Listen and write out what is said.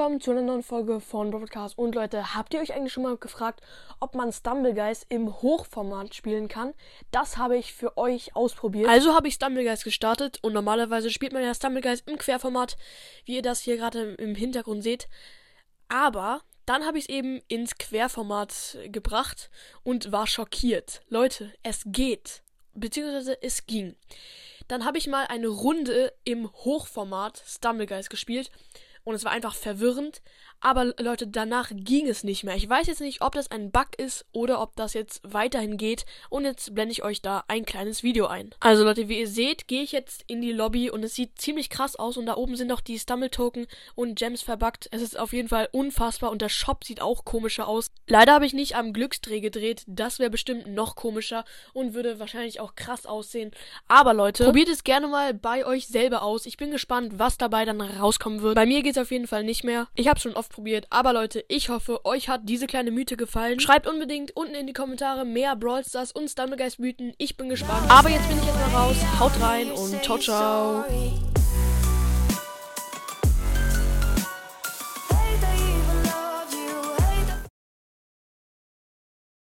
willkommen zu einer neuen Folge von Broadcast. Und Leute, habt ihr euch eigentlich schon mal gefragt, ob man Stumblegeist im Hochformat spielen kann? Das habe ich für euch ausprobiert. Also habe ich Stumblegeist gestartet und normalerweise spielt man ja Stumblegeist im Querformat, wie ihr das hier gerade im Hintergrund seht. Aber dann habe ich es eben ins Querformat gebracht und war schockiert. Leute, es geht. Beziehungsweise es ging. Dann habe ich mal eine Runde im Hochformat Stumblegeist gespielt und es war einfach verwirrend. Aber Leute, danach ging es nicht mehr. Ich weiß jetzt nicht, ob das ein Bug ist oder ob das jetzt weiterhin geht. Und jetzt blende ich euch da ein kleines Video ein. Also Leute, wie ihr seht, gehe ich jetzt in die Lobby und es sieht ziemlich krass aus. Und da oben sind noch die Stumble-Token und Gems verbuggt. Es ist auf jeden Fall unfassbar und der Shop sieht auch komischer aus. Leider habe ich nicht am Glücksdreh gedreht. Das wäre bestimmt noch komischer und würde wahrscheinlich auch krass aussehen. Aber Leute, probiert es gerne mal bei euch selber aus. Ich bin gespannt, was dabei dann rauskommen wird. Bei mir geht es auf jeden Fall nicht mehr. Ich habe schon oft ausprobiert. Aber Leute, ich hoffe, euch hat diese kleine Mythe gefallen. Schreibt unbedingt unten in die Kommentare mehr Brawl Stars und Stumblegeist Mythen. Ich bin gespannt. Aber jetzt bin ich erstmal raus. Haut rein und ciao, ciao.